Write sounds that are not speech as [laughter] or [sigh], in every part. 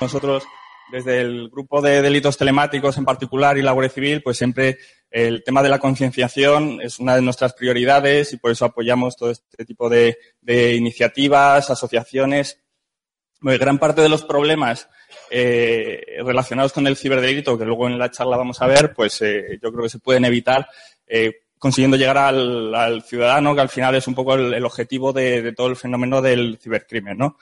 Nosotros, desde el grupo de delitos telemáticos en particular y la Guardia Civil, pues siempre el tema de la concienciación es una de nuestras prioridades y por eso apoyamos todo este tipo de, iniciativas, asociaciones. gran parte de los problemas eh, relacionados con el ciberdelito, que luego en la charla vamos a ver, pues eh, yo creo que se pueden evitar eh, consiguiendo llegar al, ciudadano, que al final es un poco el, objetivo de, todo el fenómeno del cibercrimen, ¿no?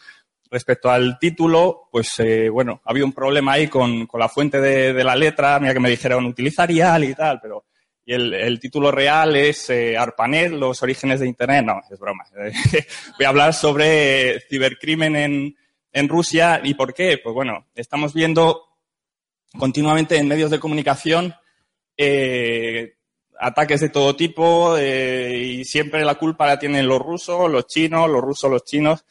Respecto al título, pues eh, bueno, había un problema ahí con, con la fuente de, de, la letra, mira que me dijeron utilizaría y tal, pero y el, el título real es eh, ARPANET, los orígenes de Internet. No, es broma. [laughs] Voy a hablar sobre cibercrimen en, en Rusia y por qué. Pues bueno, estamos viendo continuamente en medios de comunicación eh, ataques de todo tipo eh, y siempre la culpa la tienen los rusos, los chinos, los rusos, los chinos.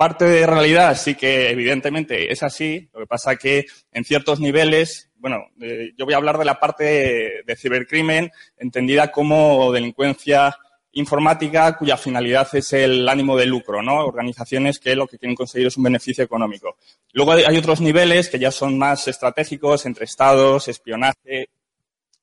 Parte de realidad sí que evidentemente es así. Lo que pasa que en ciertos niveles, bueno, eh, yo voy a hablar de la parte de, cibercrimen entendida como delincuencia informática cuya finalidad es el ánimo de lucro, ¿no? Organizaciones que lo que quieren conseguir es un beneficio económico. Luego hay otros niveles que ya son más estratégicos entre estados, espionaje,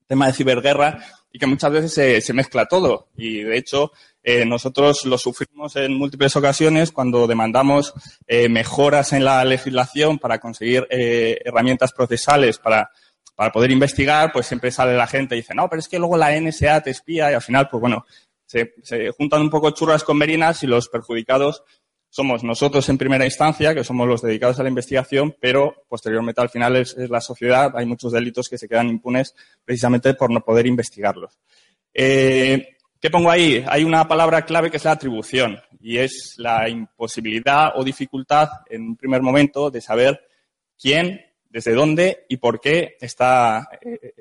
tema de ciberguerra y que muchas veces se, mezcla todo. Y de hecho, eh, nosotros lo sufrimos en múltiples ocasiones cuando demandamos eh, mejoras en la legislación para conseguir eh, herramientas procesales para, para poder investigar, pues siempre sale la gente y dice, no, pero es que luego la NSA te espía y al final, pues bueno, se, se juntan un poco churras con merinas y los perjudicados somos nosotros en primera instancia, que somos los dedicados a la investigación, pero posteriormente al final es, la sociedad. Hay muchos delitos que se quedan impunes precisamente por no poder investigarlos. ¿Qué pongo ahí? Hay una palabra clave que es la atribución y es la imposibilidad o dificultad en un primer momento de saber quién, desde dónde y por qué está, eh,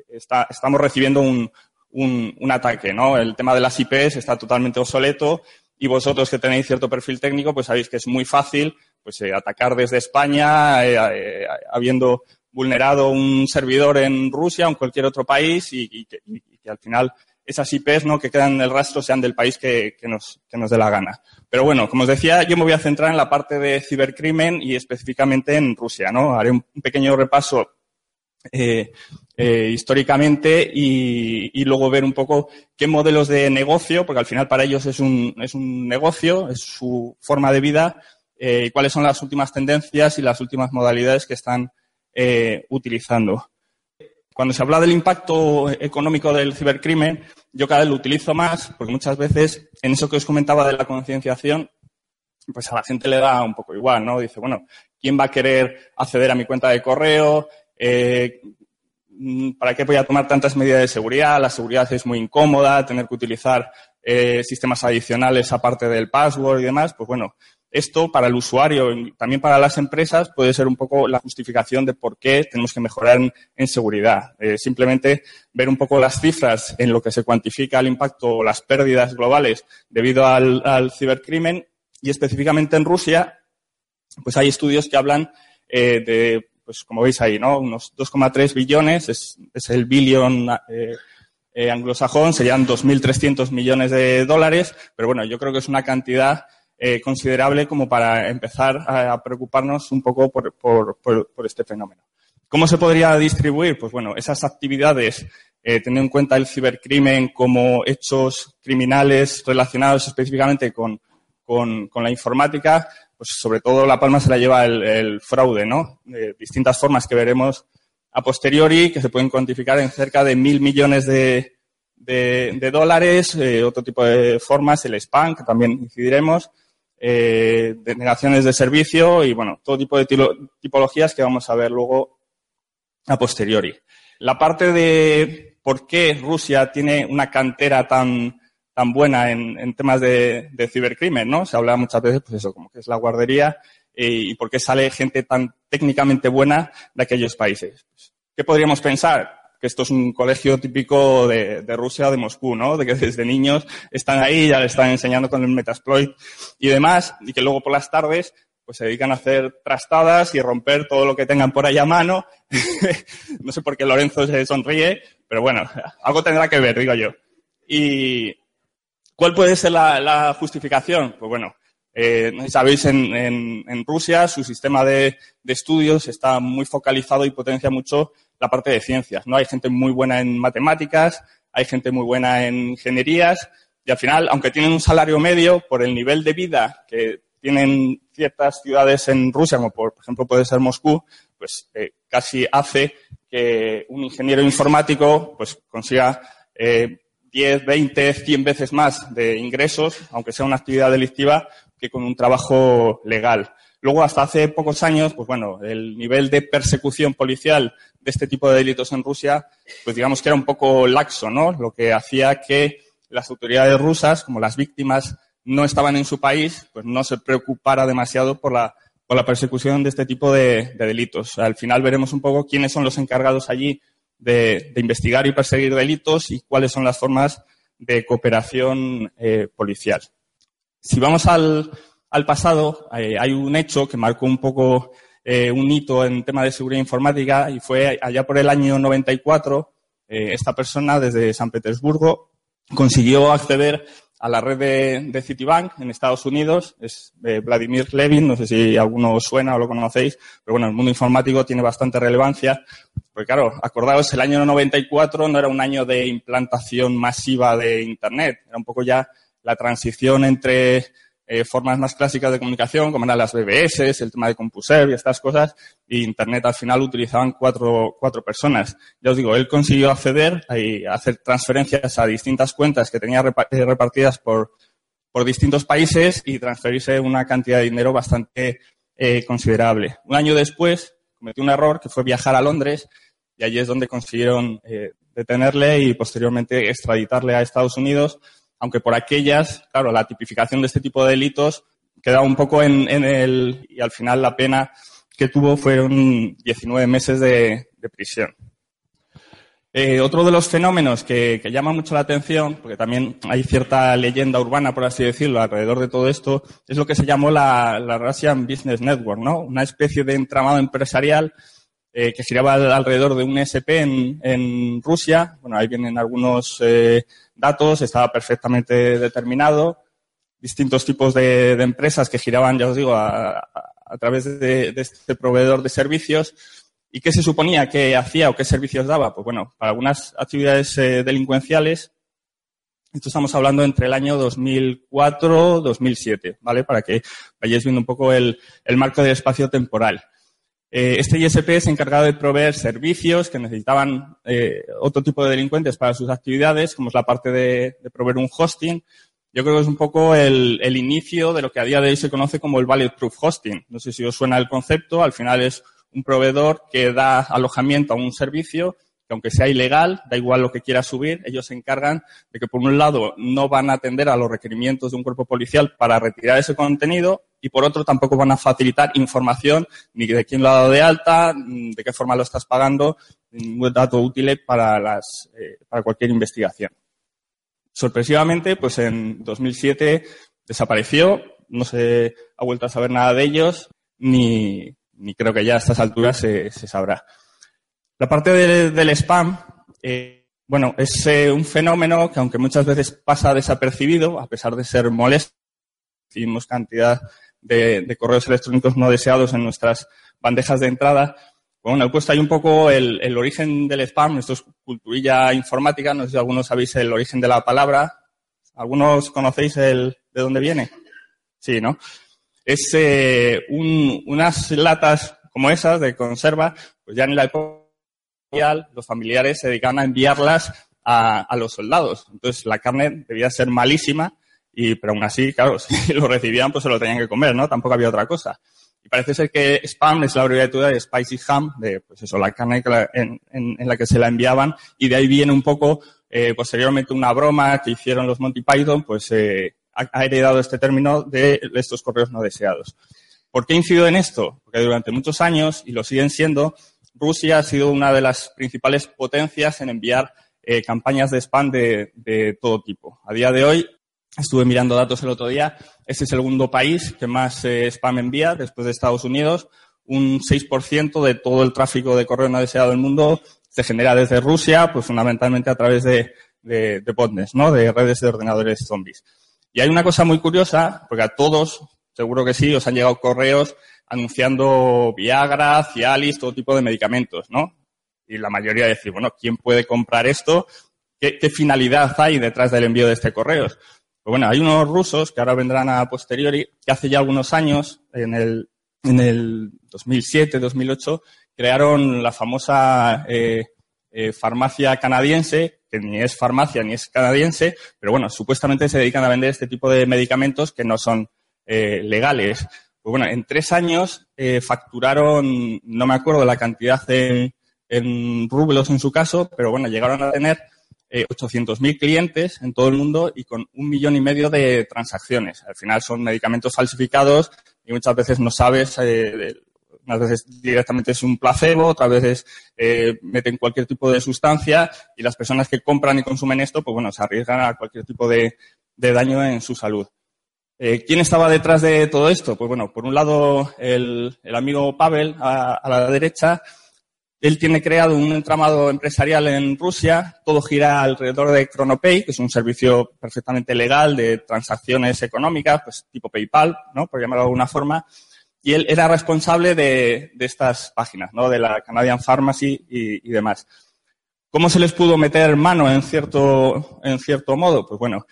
estamos recibiendo un, un, ataque. ¿no? El tema de las IPs está totalmente obsoleto y vosotros que tenéis cierto perfil técnico, pues sabéis que es muy fácil pues, eh, atacar desde España, eh, eh, habiendo vulnerado un servidor en Rusia o en cualquier otro país y, que, al final esas IPs ¿no? que quedan en el rastro sean del país que, nos, que nos dé la gana. Pero bueno, como os decía, yo me voy a centrar en la parte de cibercrimen y específicamente en Rusia. ¿no? Haré un pequeño repaso eh, eh, históricamente y, luego ver un poco qué modelos de negocio, porque al final para ellos es un, es un negocio, es su forma de vida, eh, y cuáles son las últimas tendencias y las últimas modalidades que están utilizando. Cuando se habla del impacto económico del cibercrimen, yo cada vez lo utilizo más, porque muchas veces en eso que os comentaba de la concienciación, pues a la gente le da un poco igual, ¿no? Dice, bueno, ¿quién va a querer acceder a mi cuenta de correo? Eh, ¿Para qué voy a tomar tantas medidas de seguridad? La seguridad es muy incómoda, tener que utilizar eh, sistemas adicionales aparte del password y demás. Pues bueno, esto para el usuario y también para las empresas puede ser un poco la justificación de por qué tenemos que mejorar en, seguridad. Eh, simplemente ver un poco las cifras en lo que se cuantifica el impacto o las pérdidas globales debido al, cibercrimen y específicamente en Rusia, pues hay estudios que hablan eh, de pues como veis ahí, ¿no? Unos 2,3 billones, es, es, el billón eh, anglosajón, serían 2.300 millones de dólares, pero bueno, yo creo que es una cantidad eh, considerable como para empezar a, preocuparnos un poco por, este fenómeno. ¿Cómo se podría distribuir? Pues bueno, esas actividades, eh, teniendo en cuenta el cibercrimen como hechos criminales relacionados específicamente con, la informática, pues sobre todo la palma se la lleva el, fraude, ¿no? De distintas formas que veremos a posteriori, que se pueden cuantificar en cerca de mil millones de, dólares, eh, otro tipo de formas, el spam, que también incidiremos, eh, denegaciones de servicio y, bueno, todo tipo de tipologías que vamos a ver luego a posteriori. La parte de por qué Rusia tiene una cantera tan, tan buena en, temas de, cibercrimen, ¿no? Se habla muchas veces, pues eso, como que es la guardería eh, y por qué sale gente tan técnicamente buena de aquellos países. ¿Qué podríamos pensar? Que esto es un colegio típico de, Rusia de Moscú, ¿no? De que desde niños están ahí, ya le están enseñando con el Metasploit y demás, y que luego por las tardes pues se dedican a hacer trastadas y romper todo lo que tengan por ahí a mano. [laughs] no sé por qué Lorenzo se sonríe, pero bueno, algo tendrá que ver, digo yo. ¿Y cuál puede ser la, justificación? Pues bueno, eh, sabéis, en, en, Rusia su sistema de, estudios está muy focalizado y potencia mucho la parte de ciencias. ¿no? Hay gente muy buena en matemáticas, hay gente muy buena en ingenierías, y al final, aunque tienen un salario medio, por el nivel de vida que tienen ciertas ciudades en Rusia, como por, ejemplo puede ser Moscú, pues eh, casi hace que un ingeniero informático pues consiga eh, 10, 20, 100 veces más de ingresos, aunque sea una actividad delictiva, que con un trabajo legal. Luego, hasta hace pocos años, pues bueno, el nivel de persecución policial de este tipo de delitos en Rusia, pues digamos que era un poco laxo, ¿no? Lo que hacía que las autoridades rusas, como las víctimas no estaban en su país, pues no se preocupara demasiado por la, por la persecución de este tipo de, delitos. Al final veremos un poco quiénes son los encargados allí de, investigar y perseguir delitos y cuáles son las formas de cooperación eh, policial. Si vamos al, pasado, eh, hay un hecho que marcó un poco eh, un hito en tema de seguridad informática y fue allá por el año 94, esta persona desde San Petersburgo consiguió acceder a la red de, Citibank en Estados Unidos, es eh, Vladimir Levin, no sé si alguno suena o lo conocéis, pero bueno, el mundo informático tiene bastante relevancia, porque claro, acordaos, el año 94 no era un año de implantación masiva de Internet, era un poco ya la transición entre eh, formas más clásicas de comunicación, como eran las BBS, el tema de CompuServe y estas cosas, y Internet al final utilizaban cuatro, cuatro personas. Ya os digo, él consiguió acceder y hacer transferencias a distintas cuentas que tenía eh, repartidas por, por distintos países y transferirse una cantidad de dinero bastante eh, considerable. Un año después cometió un error que fue viajar a Londres y allí es donde consiguieron detenerle y posteriormente extraditarle a Estados Unidos aunque por aquellas, claro, la tipificación de este tipo de delitos queda un poco en, el, y al final la pena que tuvo fueron 19 meses de, prisión. Eh, otro de los fenómenos que, llama mucho la atención, porque también hay cierta leyenda urbana, por así decirlo, alrededor de todo esto, es lo que se llamó la, Russian Business Network, ¿no? Una especie de entramado empresarial eh, que giraba alrededor de un SP en, Rusia. Bueno, ahí vienen algunos eh, datos, estaba perfectamente determinado. Distintos tipos de, empresas que giraban, ya os digo, a, través de, este proveedor de servicios. ¿Y qué se suponía que hacía o qué servicios daba? Pues bueno, para algunas actividades eh, delincuenciales, esto estamos hablando entre el año 2004-2007, ¿vale? Para que vayáis viendo un poco el, el marco del espacio temporal. Eh, este ISP se encargado de proveer servicios que necesitaban eh, otro tipo de delincuentes para sus actividades, como es la parte de, proveer un hosting. Yo creo que es un poco el, el, inicio de lo que a día de hoy se conoce como el Valid Proof Hosting. No sé si os suena el concepto, al final es un proveedor que da alojamiento a un servicio que aunque sea ilegal, da igual lo que quiera subir, ellos se encargan de que por un lado no van a atender a los requerimientos de un cuerpo policial para retirar ese contenido y por otro tampoco van a facilitar información ni de quién lo ha dado de alta, de qué forma lo estás pagando, ningún dato útil para, las, eh, para cualquier investigación. Sorpresivamente, pues en 2007 desapareció, no se ha vuelto a saber nada de ellos, ni, ni creo que ya a estas alturas se, se sabrá. La parte del spam, eh, bueno, es eh, un fenómeno que aunque muchas veces pasa desapercibido, a pesar de ser molesto, recibimos cantidad de, correos electrónicos no deseados en nuestras bandejas de entrada. Bueno, he puesto ahí un poco el, origen del spam, esto es culturilla informática, no sé si algunos sabéis el origen de la palabra. ¿Algunos conocéis el, de dónde viene? Sí, ¿no? Es eh, unas latas como esas de conserva, pues ya en la época los familiares se dedicaban a enviarlas a, los soldados. Entonces la carne debía ser malísima, y, pero aún así, claro, [laughs] si lo recibían, pues se lo tenían que comer, ¿no? Tampoco había otra cosa. Y parece ser que spam es la abreviatura de spicy ham, de pues eso, la carne en, en, la que se la enviaban, y de ahí viene un poco eh, posteriormente una broma que hicieron los Monty Python, pues eh, ha, heredado este término de estos correos no deseados. ¿Por qué incido en esto? Porque durante muchos años, y lo siguen siendo, Rusia ha sido una de las principales potencias en enviar eh, campañas de spam de, todo tipo. A día de hoy, estuve mirando datos el otro día, es el segundo país que más eh, spam envía después de Estados Unidos. Un 6% de todo el tráfico de correo no deseado del mundo se genera desde Rusia, pues fundamentalmente a través de, de botnets, ¿no? De redes de ordenadores zombies. Y hay una cosa muy curiosa, porque a todos, seguro que sí, os han llegado correos anunciando Viagra, Cialis, todo tipo de medicamentos, ¿no? Y la mayoría decir, bueno, ¿quién puede comprar esto? ¿Qué, finalidad hay detrás del envío de este correo? Pues bueno, hay unos rusos que ahora vendrán a posteriori, que hace ya algunos años, en el, en el 2007, 2008, crearon la famosa eh, eh, farmacia canadiense, que ni es farmacia ni es canadiense, pero bueno, supuestamente se dedican a vender este tipo de medicamentos que no son eh, legales. Pues bueno, en tres años eh, facturaron, no me acuerdo la cantidad en, rublos en su caso, pero bueno, llegaron a tener eh, 800.000 clientes en todo el mundo y con un millón y medio de transacciones. Al final son medicamentos falsificados y muchas veces no sabes eh, unas veces directamente es un placebo, otras veces eh, meten cualquier tipo de sustancia y las personas que compran y consumen esto, pues bueno, se arriesgan a cualquier tipo de, daño en su salud. Eh, ¿Quién estaba detrás de todo esto? Pues bueno, por un lado el, amigo Pavel a, la derecha, él tiene creado un entramado empresarial en Rusia, todo gira alrededor de Chronopay, que es un servicio perfectamente legal de transacciones económicas, pues tipo PayPal, ¿no? Por llamarlo de alguna forma, y él era responsable de, estas páginas, ¿no? De la Canadian Pharmacy y, demás. ¿Cómo se les pudo meter mano en cierto, en cierto modo? Pues bueno,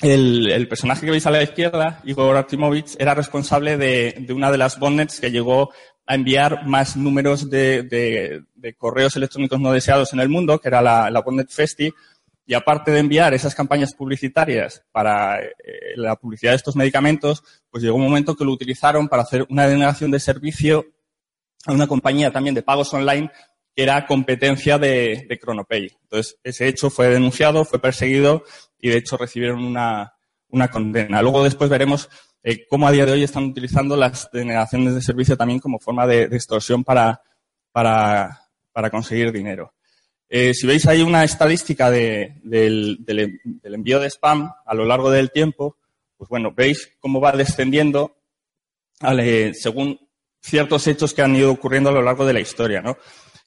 el, personaje que veis a la izquierda, Igor Artimovich, era responsable de, una de las botnets que llegó a enviar más números de, correos electrónicos no deseados en el mundo, que era la, la botnet Festi, y aparte de enviar esas campañas publicitarias para eh, la publicidad de estos medicamentos, pues llegó un momento que lo utilizaron para hacer una denegación de servicio a una compañía también de pagos online que era competencia de, de Chronopay. Entonces, ese hecho fue denunciado, fue perseguido y de hecho recibieron una, una condena. Luego después veremos eh, cómo a día de hoy están utilizando las denegaciones de servicio también como forma de, de extorsión para, para, para conseguir dinero. Eh, si veis ahí una estadística del, envío de spam a lo largo del tiempo, pues bueno, veis cómo va descendiendo según ciertos hechos que han ido ocurriendo a lo largo de la historia, ¿no?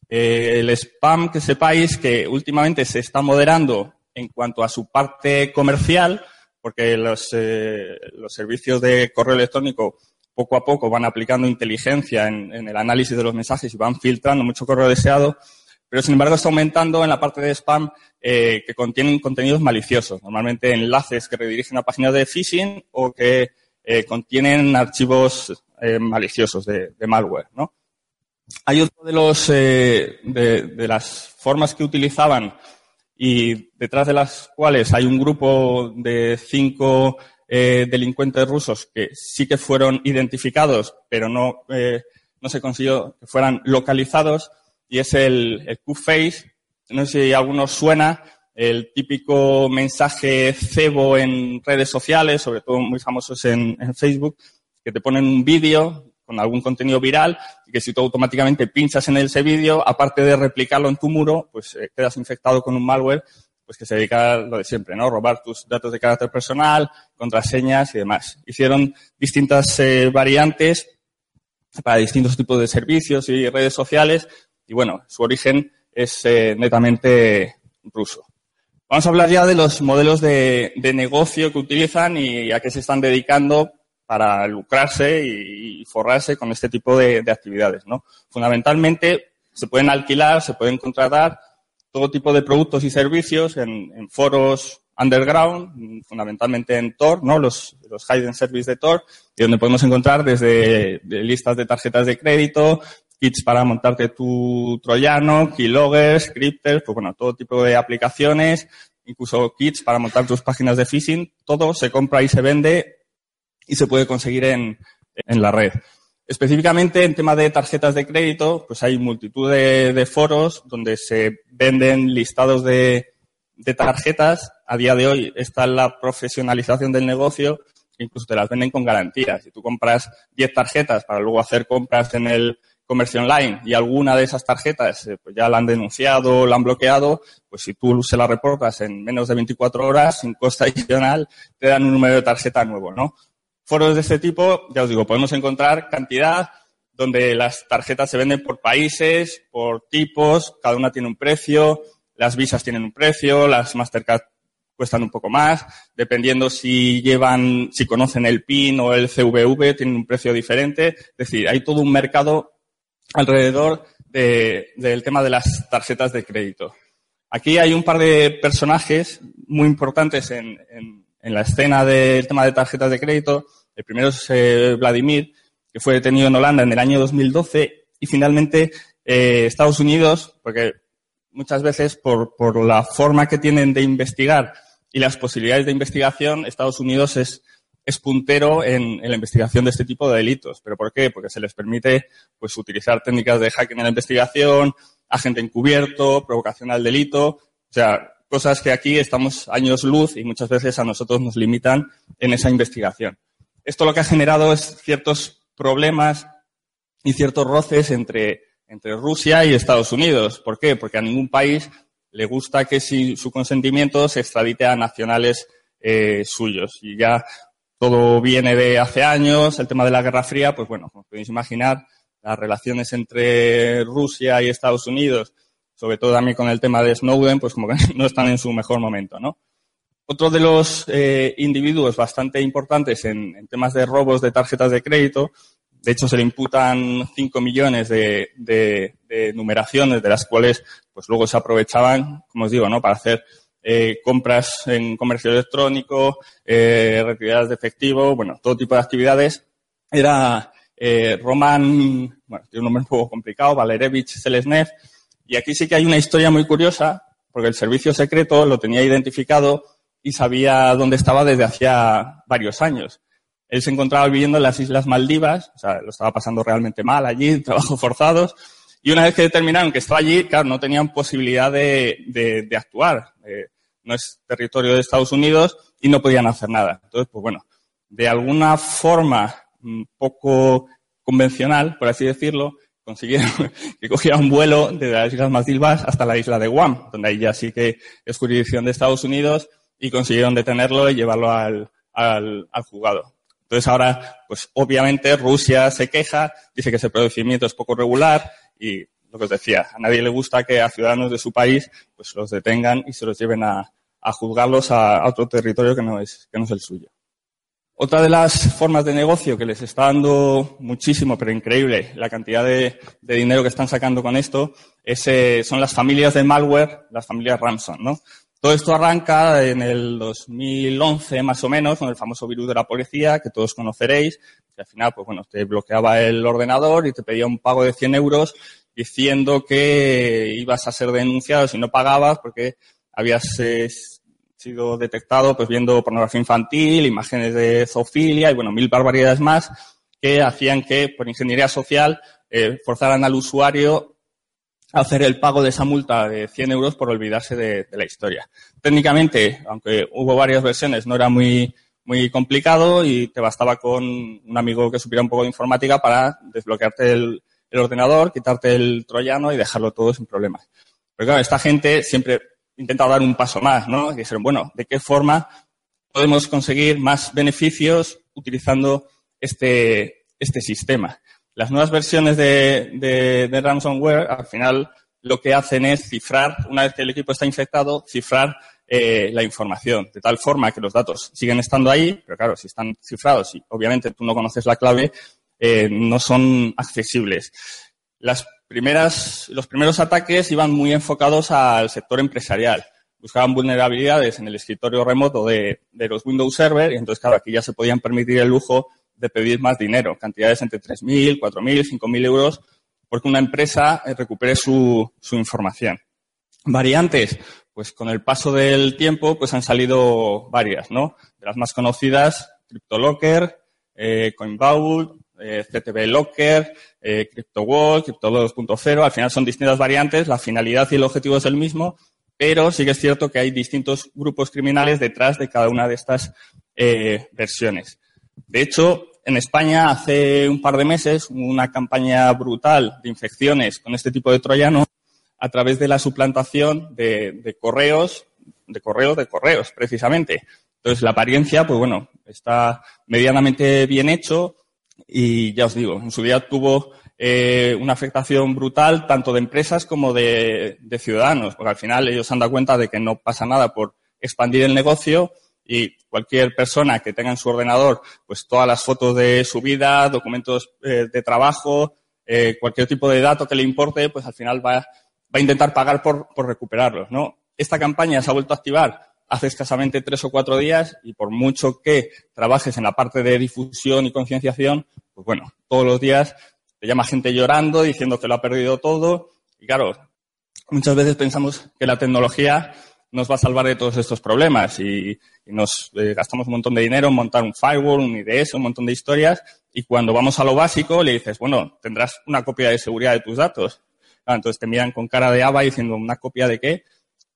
Eh, el spam, que sepáis que últimamente se está moderando en cuanto a su parte comercial, porque los, eh, los servicios de correo electrónico poco a poco van aplicando inteligencia en, el análisis de los mensajes y van filtrando mucho correo deseado, pero sin embargo está aumentando en la parte de spam eh, que contienen contenidos maliciosos, normalmente enlaces que redirigen a páginas de phishing o que eh, contienen archivos eh, maliciosos de, malware. ¿no? Hay otro de, los, de, de las formas que utilizaban y detrás de las cuales hay un grupo de cinco delincuentes rusos que sí que fueron identificados, pero no, no se consiguió que fueran localizados y es el, el Q-Face. No sé si a algunos suena, el típico mensaje cebo en redes sociales, sobre todo muy famosos en, Facebook, que te ponen un vídeo con algún contenido viral y que si tú automáticamente pinchas en ese vídeo, aparte de replicarlo en tu muro, pues eh, quedas infectado con un malware pues que se dedica a lo de siempre, ¿no? Robar tus datos de carácter personal, contraseñas y demás. Hicieron distintas eh, variantes para distintos tipos de servicios y redes sociales y bueno, su origen es eh, netamente ruso. Vamos a hablar ya de los modelos de, negocio que utilizan y a qué se están dedicando para lucrarse y, forrarse con este tipo de, actividades. ¿no? Fundamentalmente se pueden alquilar, se pueden contratar todo tipo de productos y servicios en, foros underground, fundamentalmente en Tor, ¿no? los, los hidden service de Tor, y donde podemos encontrar desde listas de tarjetas de crédito, kits para montarte tu troyano, keyloggers, scripters, pues bueno, todo tipo de aplicaciones, incluso kits para montar tus páginas de phishing, todo se compra y se vende y se puede conseguir en, en la red. Específicamente en tema de tarjetas de crédito, pues hay multitud de, foros donde se venden listados de, tarjetas. A día de hoy está la profesionalización del negocio, incluso te las venden con garantías. Si tú compras 10 tarjetas para luego hacer compras en el comercio online y alguna de esas tarjetas eh, pues ya la han denunciado, la han bloqueado, pues si tú se la reportas en menos de 24 horas, sin coste adicional, te dan un número de tarjeta nuevo, ¿no? Foros de este tipo, ya os digo, podemos encontrar cantidad donde las tarjetas se venden por países, por tipos, cada una tiene un precio, las visas tienen un precio, las Mastercard cuestan un poco más, dependiendo si llevan, si conocen el PIN o el CVV, tienen un precio diferente. Es decir, hay todo un mercado alrededor del tema de las tarjetas de crédito. Aquí hay un par de personajes muy importantes en, la escena del tema de tarjetas de crédito. El primero es eh, Vladimir, que fue detenido en Holanda en el año 2012 y finalmente eh, Estados Unidos, porque muchas veces por, la forma que tienen de investigar y las posibilidades de investigación, Estados Unidos es puntero en, la investigación de este tipo de delitos. ¿Pero por qué? Porque se les permite pues, utilizar técnicas de hacking en la investigación, agente encubierto, provocación al delito, o sea, cosas que aquí estamos años luz y muchas veces a nosotros nos limitan en esa investigación. Esto lo que ha generado es ciertos problemas y ciertos roces entre, entre Rusia y Estados Unidos. ¿Por qué? Porque a ningún país le gusta que sin su consentimiento se extradite a nacionales eh, suyos. Y ya todo viene de hace años, el tema de la Guerra Fría, pues bueno, como podéis imaginar, las relaciones entre Rusia y Estados Unidos, sobre todo también con el tema de Snowden, pues como que [laughs] no están en su mejor momento, ¿no? Otro de los eh, individuos bastante importantes en, temas de robos de tarjetas de crédito, de hecho se le imputan 5 millones de, numeraciones, de las cuales pues luego se aprovechaban, como os digo, ¿no? Para hacer eh, compras en comercio electrónico, eh, retiradas de efectivo, bueno, todo tipo de actividades. Era eh, Roman, bueno, tiene un nombre un poco complicado, Valerevich Selesnev, y aquí sí que hay una historia muy curiosa, porque el servicio secreto lo tenía identificado y sabía dónde estaba desde hacía varios años. Él se encontraba viviendo en las Islas Maldivas, o sea, lo estaba pasando realmente mal allí, [laughs] trabajos forzados, y una vez que determinaron que estaba allí, claro, no tenían posibilidad de, de, de actuar. Eh, no es territorio de Estados Unidos y no podían hacer nada. Entonces, pues bueno, de alguna forma un poco convencional, por así decirlo, consiguieron [laughs] que cogiera un vuelo desde las Islas Maldivas hasta la isla de Guam, donde ahí ya sí que es jurisdicción de Estados Unidos y consiguieron detenerlo y llevarlo al, al, al juzgado. Entonces ahora, pues obviamente Rusia se queja, dice que ese procedimiento es poco regular y lo que os decía, a nadie le gusta que a ciudadanos de su país pues los detengan y se los lleven a, juzgarlos a, otro territorio que no, es, que no es el suyo. Otra de las formas de negocio que les está dando muchísimo, pero increíble, la cantidad de, dinero que están sacando con esto, es, eh, son las familias de malware, las familias Ransom, ¿no? Todo esto arranca en el 2011 más o menos, con el famoso virus de la policía, que todos conoceréis, que al final, pues bueno, te bloqueaba el ordenador y te pedía un pago de 100 euros diciendo que ibas a ser denunciado si no pagabas porque habías eh, sido detectado pues viendo pornografía infantil, imágenes de zoofilia y bueno, mil barbaridades más que hacían que por ingeniería social eh, forzaran al usuario a hacer el pago de esa multa de 100 euros por olvidarse de, la historia. Técnicamente, aunque hubo varias versiones, no era muy muy complicado y te bastaba con un amigo que supiera un poco de informática para desbloquearte el, el ordenador, quitarte el troyano y dejarlo todo sin problemas. Pero claro, esta gente siempre intenta dar un paso más, ¿no? Y dijeron, bueno, ¿de qué forma podemos conseguir más beneficios utilizando este, este sistema? Las nuevas versiones de, de, ransomware, al final, lo que hacen es cifrar, una vez que el equipo está infectado, cifrar eh, la información, de tal forma que los datos siguen estando ahí, pero claro, si están cifrados y obviamente tú no conoces la clave, eh, no son accesibles. Las primeras, los primeros ataques iban muy enfocados al sector empresarial. Buscaban vulnerabilidades en el escritorio remoto de, los Windows Server y entonces, claro, aquí ya se podían permitir el lujo de pedir más dinero, cantidades entre 3.000, 4.000, 5.000 euros, porque una empresa eh, recupere su, su información. Variantes, pues con el paso del tiempo, pues han salido varias, ¿no? De las más conocidas, CryptoLocker, eh, Coinvault, eh, CTB Locker, eh, CryptoWall, Crypto 2.0. Al final son distintas variantes, la finalidad y el objetivo es el mismo, pero sí que es cierto que hay distintos grupos criminales detrás de cada una de estas eh, versiones. De hecho, en España hace un par de meses una campaña brutal de infecciones con este tipo de troyano a través de la suplantación de, correos, de correos, de correos, precisamente. Entonces, la apariencia, pues bueno, está medianamente bien hecho y ya os digo, en su día tuvo eh, una afectación brutal tanto de empresas como de, ciudadanos, porque al final ellos se han dado cuenta de que no pasa nada por expandir el negocio y cualquier persona que tenga en su ordenador pues todas las fotos de su vida, documentos eh, de trabajo, eh, cualquier tipo de dato que le importe, pues al final va, a intentar pagar por recuperarlos, ¿no? Esta campaña se ha vuelto a activar hace escasamente tres o cuatro días y por mucho que trabajes en la parte de difusión y concienciación, pues bueno, todos los días te llama gente llorando, diciendo que lo ha perdido todo y claro, muchas veces pensamos que la tecnología nos va a salvar de todos estos problemas y, nos eh, gastamos un montón de dinero en montar un firewall, un IDS, un montón de historias y cuando vamos a lo básico le dices, bueno, tendrás una copia de seguridad de tus datos. Ah, entonces te miran con cara de aba diciendo, ¿una copia de qué?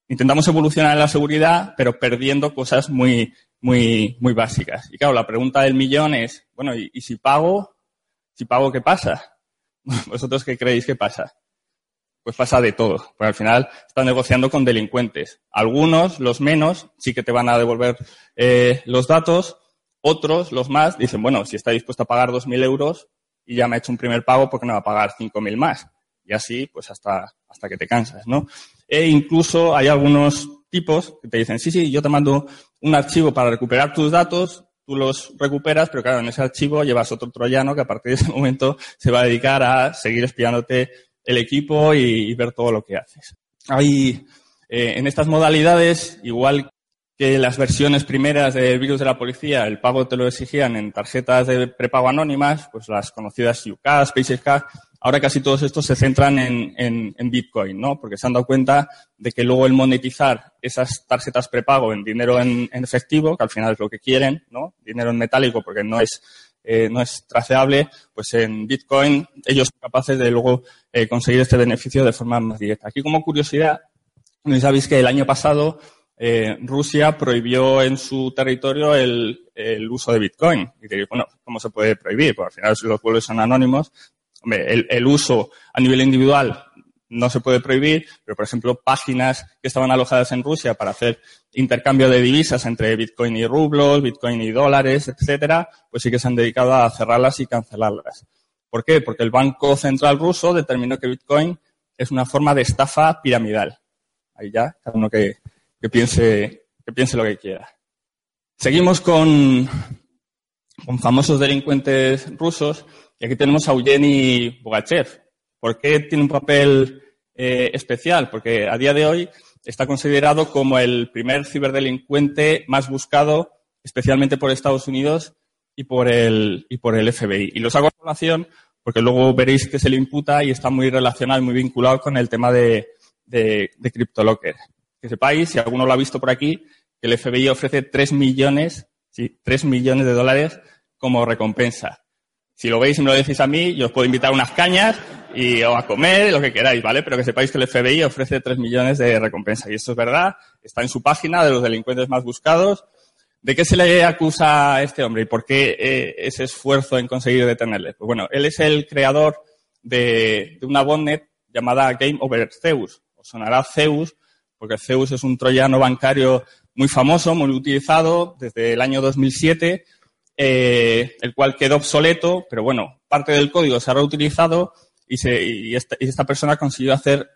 Intentamos evolucionar en la seguridad, pero perdiendo cosas muy, muy, muy básicas. Y claro, la pregunta del millón es, bueno, ¿y, si pago? Si pago, ¿qué pasa? [laughs] ¿Vosotros qué creéis que pasa? pues pasa de todo. Porque al final estás negociando con delincuentes. Algunos, los menos, sí que te van a devolver eh, los datos. Otros, los más, dicen, bueno, si está dispuesto a pagar 2.000 euros y ya me ha hecho un primer pago, ¿por qué no va a pagar 5.000 más? Y así, pues hasta, hasta que te cansas, ¿no? E incluso hay algunos tipos que te dicen, sí, sí, yo te mando un archivo para recuperar tus datos, tú los recuperas, pero claro, en ese archivo llevas otro troyano que a partir de ese [laughs] momento se va a dedicar a seguir espiándote el equipo y, ver todo lo que haces. Hay, eh, en estas modalidades, igual que las versiones primeras del virus de la policía, el pago te lo exigían en tarjetas de prepago anónimas, pues las conocidas UK, SpaceX, ahora casi todos estos se centran en, en, Bitcoin, ¿no? Porque se han dado cuenta de que luego el monetizar esas tarjetas prepago en dinero en, efectivo, que al final es lo que quieren, ¿no? Dinero en metálico porque no es eh, no es traceable, pues en Bitcoin ellos son capaces de luego eh, conseguir este beneficio de forma más directa. Aquí como curiosidad, sabéis que el año pasado eh, Rusia prohibió en su territorio el, uso de Bitcoin. Y diréis, bueno, ¿cómo se puede prohibir? Porque al final los pueblos son anónimos, el, el uso a nivel individual no se puede prohibir, pero por ejemplo, páginas que estaban alojadas en Rusia para hacer intercambio de divisas entre Bitcoin y rublos, Bitcoin y dólares, etcétera, pues sí que se han dedicado a cerrarlas y cancelarlas. ¿Por qué? Porque el Banco Central ruso determinó que Bitcoin es una forma de estafa piramidal. Ahí ya, cada uno que, piense, que piense lo que quiera. Seguimos con, con famosos delincuentes rusos y aquí tenemos a Eugeni Bogachev, ¿Por qué tiene un papel eh, especial? Porque a día de hoy está considerado como el primer ciberdelincuente más buscado, especialmente por Estados Unidos y por el, y por el FBI. Y los hago a colación porque luego veréis que se le imputa y está muy relacionado, muy vinculado con el tema de, de, de CryptoLocker. Que sepáis, si alguno lo ha visto por aquí, que el FBI ofrece 3 millones, sí, 3 millones de dólares como recompensa. Si lo veis y me lo decís a mí, yo os puedo invitar unas cañas y, o a comer, lo que queráis, ¿vale? Pero que sepáis que el FBI ofrece 3 millones de recompensa. Y esto es verdad, está en su página de los delincuentes más buscados. ¿De qué se le acusa a este hombre y por qué eh, ese esfuerzo en conseguir detenerle? Pues bueno, él es el creador de, de una botnet llamada Game Over Zeus. Os sonará Zeus, porque Zeus es un troyano bancario muy famoso, muy utilizado desde el año 2007 eh, el cual quedó obsoleto, pero bueno, parte del código se ha reutilizado y, se, y, esta, persona consiguió hacer,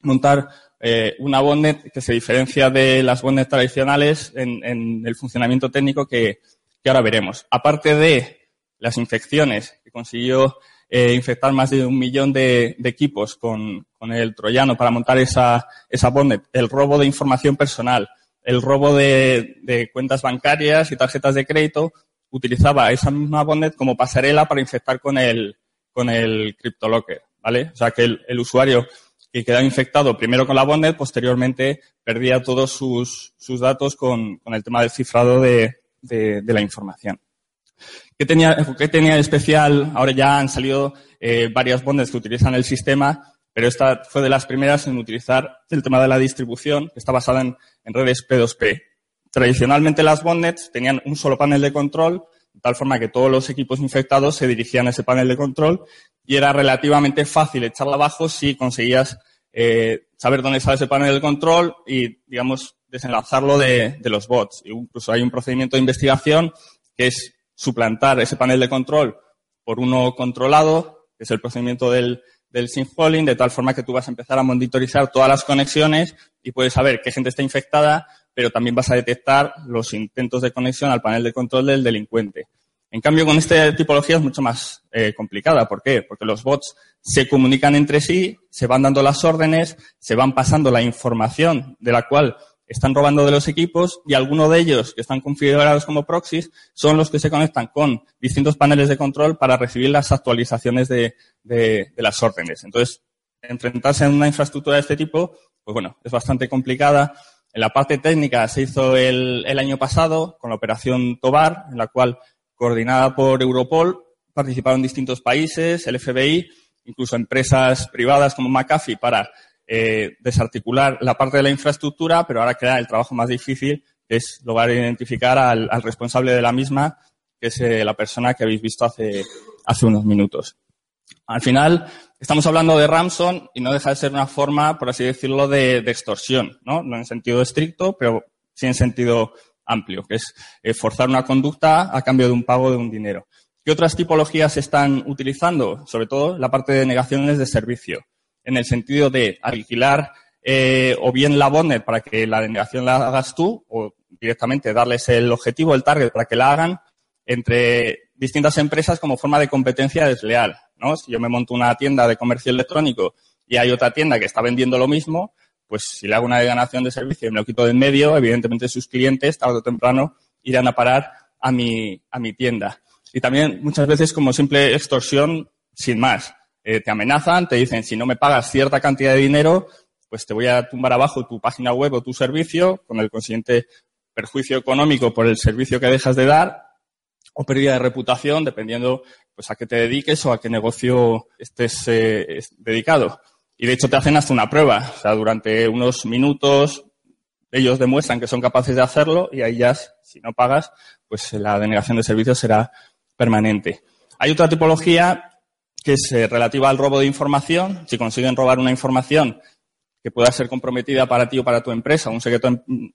montar eh, una botnet que se diferencia de las botnets tradicionales en, el funcionamiento técnico que, ahora veremos. Aparte de las infecciones, que consiguió eh, infectar más de un millón de, equipos con, el troyano para montar esa, esa botnet, el robo de información personal, el robo de, de cuentas bancarias y tarjetas de crédito, utilizaba esa misma botnet como pasarela para infectar con el, con el CryptoLocker, ¿vale? O sea que el, usuario que quedaba infectado primero con la botnet, posteriormente perdía todos sus, sus datos con, con, el tema del cifrado de, de, la información. ¿Qué tenía, qué tenía de especial? Ahora ya han salido eh, varias bondnets que utilizan el sistema, pero esta fue de las primeras en utilizar el tema de la distribución, que está basada en, redes P2P. Tradicionalmente las bondnets tenían un solo panel de control, de tal forma que todos los equipos infectados se dirigían a ese panel de control y era relativamente fácil echarla abajo si conseguías eh, saber dónde estaba ese panel de control y, digamos, desenlazarlo de, de los bots. Incluso hay un procedimiento de investigación que es suplantar ese panel de control por uno controlado, que es el procedimiento del, del de tal forma que tú vas a empezar a monitorizar todas las conexiones y puedes saber qué gente está infectada, pero también vas a detectar los intentos de conexión al panel de control del delincuente. En cambio, con esta tipología es mucho más eh, complicada. ¿Por qué? Porque los bots se comunican entre sí, se van dando las órdenes, se van pasando la información de la cual están robando de los equipos y algunos de ellos que están configurados como proxies son los que se conectan con distintos paneles de control para recibir las actualizaciones de, las órdenes. Entonces, enfrentarse a una infraestructura de este tipo, pues bueno, es bastante complicada. En la parte técnica se hizo el, el año pasado con la operación Tobar, en la cual, coordinada por Europol, participaron distintos países, el FBI, incluso empresas privadas como McAfee para eh, desarticular la parte de la infraestructura, pero ahora queda el trabajo más difícil, que es lograr identificar al, responsable de la misma, que es eh, la persona que habéis visto hace, hace unos minutos. Al final, estamos hablando de Ramson y no deja de ser una forma, por así decirlo, de, extorsión, ¿no? No en sentido estricto, pero sí en sentido amplio, que es eh, forzar una conducta a cambio de un pago de un dinero. ¿Qué otras tipologías se están utilizando? Sobre todo la parte de negaciones de servicio en el sentido de alquilar eh, o bien la bondnet para que la denegación la hagas tú o directamente darles el objetivo, el target para que la hagan entre distintas empresas como forma de competencia desleal. ¿no? Si yo me monto una tienda de comercio electrónico y hay otra tienda que está vendiendo lo mismo, pues si le hago una denegación de servicio y me lo quito de en medio, evidentemente sus clientes tarde o temprano irán a parar a mi, a mi tienda. Y también muchas veces como simple extorsión sin más. Eh, te amenazan, te dicen, si no me pagas cierta cantidad de dinero, pues te voy a tumbar abajo tu página web o tu servicio, con el consiguiente perjuicio económico por el servicio que dejas de dar, o pérdida de reputación, dependiendo pues a qué te dediques o a qué negocio estés eh, dedicado. Y de hecho te hacen hasta una prueba. O sea, durante unos minutos ellos demuestran que son capaces de hacerlo y ahí ya, si no pagas, pues la denegación de servicios será permanente. Hay otra tipología que es eh, relativa al robo de información. Si consiguen robar una información que pueda ser comprometida para ti o para tu empresa, un secreto, un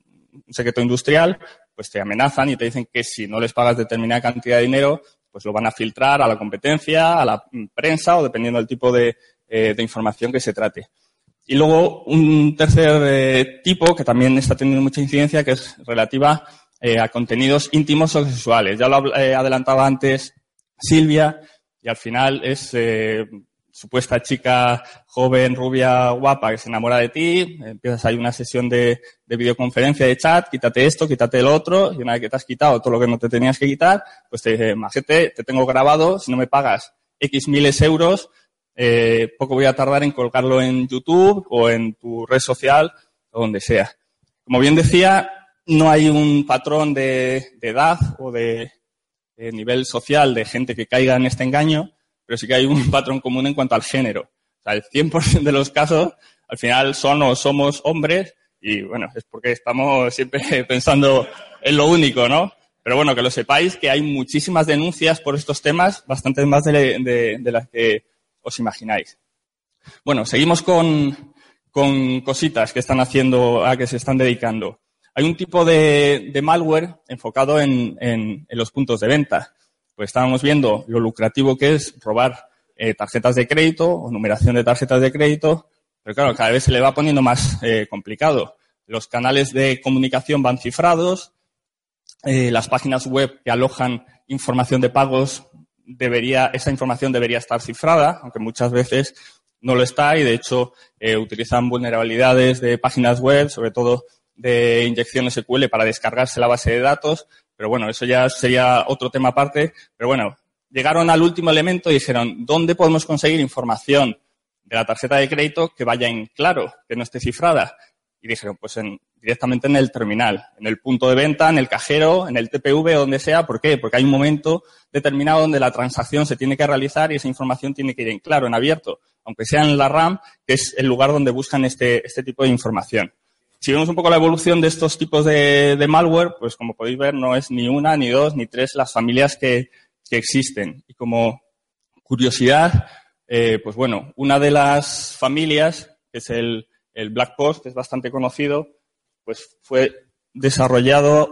secreto industrial, pues te amenazan y te dicen que si no les pagas determinada cantidad de dinero, pues lo van a filtrar a la competencia, a la prensa o dependiendo del tipo de, eh, información que se trate. Y luego un tercer eh, tipo que también está teniendo mucha incidencia, que es relativa a contenidos íntimos o sexuales. Ya lo adelantaba antes Silvia, y al final es eh, supuesta chica joven, rubia, guapa que se enamora de ti, empiezas ahí una sesión de, videoconferencia, de chat, quítate esto, quítate el otro, y una vez que te has quitado todo lo que no te tenías que quitar, pues te dice, majete, te tengo grabado, si no me pagas X miles euros, eh, poco voy a tardar en colgarlo en YouTube o en tu red social o donde sea. Como bien decía, no hay un patrón de edad o de nivel social de gente que caiga en este engaño, pero sí que hay un [laughs] patrón común en cuanto al género. O sea, el 100% de los casos al final son o somos hombres y bueno, es porque estamos siempre [laughs] pensando en lo único, ¿no? Pero bueno, que lo sepáis que hay muchísimas denuncias por estos temas, bastante más de, las que os imagináis. Bueno, seguimos con, con cositas que están haciendo, a que se están dedicando. Hay un tipo de, malware enfocado en, los puntos de venta. Pues estábamos viendo lo lucrativo que es robar eh, tarjetas de crédito o numeración de tarjetas de crédito, pero claro, cada vez se le va poniendo más eh, complicado. Los canales de comunicación van cifrados, eh, las páginas web que alojan información de pagos debería, esa información debería estar cifrada, aunque muchas veces no lo está y de hecho utilizan vulnerabilidades de páginas web, sobre todo de inyección SQL para descargarse la base de datos, pero bueno, eso ya sería otro tema aparte. Pero bueno, llegaron al último elemento y dijeron, ¿dónde podemos conseguir información de la tarjeta de crédito que vaya en claro, que no esté cifrada? Y dijeron, pues en directamente en el terminal, en el punto de venta, en el cajero, en el TPV, donde sea. ¿Por qué? Porque hay un momento determinado donde la transacción se tiene que realizar y esa información tiene que ir en claro, en abierto, aunque sea en la RAM, que es el lugar donde buscan este, este tipo de información. Si vemos un poco la evolución de estos tipos de, malware, pues como podéis ver, no es ni una, ni dos, ni tres las familias que, existen. Y como curiosidad, eh, pues bueno, una de las familias, que es el, el Black Post, que es bastante conocido, pues fue desarrollado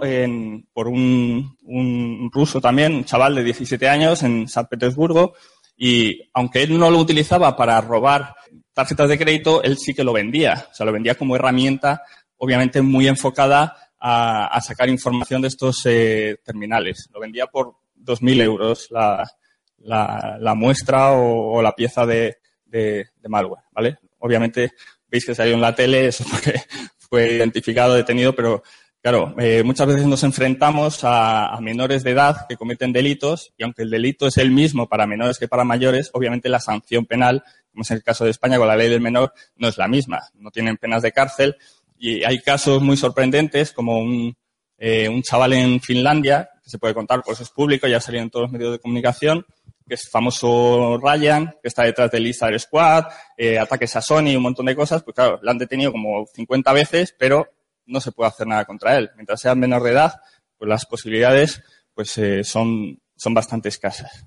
por un, ruso también, un chaval de 17 años en San Petersburgo, y aunque él no lo utilizaba para robar tarjetas de crédito, él sí que lo vendía. O sea, lo vendía como herramienta, obviamente muy enfocada a, sacar información de estos eh, terminales. Lo vendía por 2.000 euros la, muestra o, la pieza de, de, malware, ¿vale? Obviamente veis que salió en la tele, eso porque [laughs] fue identificado, detenido, pero claro, eh, muchas veces nos enfrentamos a, menores de edad que cometen delitos y aunque el delito es el mismo para menores que para mayores, obviamente la sanción penal, como es el caso de España con la ley del menor, no es la misma. No tienen penas de cárcel y hay casos muy sorprendentes como un, eh, un chaval en Finlandia, que se puede contar, pues es público, ya salido en todos los medios de comunicación, que es famoso Ryan, que está detrás de Lizard Squad, eh, ataques a Sony, un montón de cosas, pues claro, lo han detenido como 50 veces, pero no se puede hacer nada contra él. Mientras sea menor de edad, pues las posibilidades pues eh, son, son bastante escasas.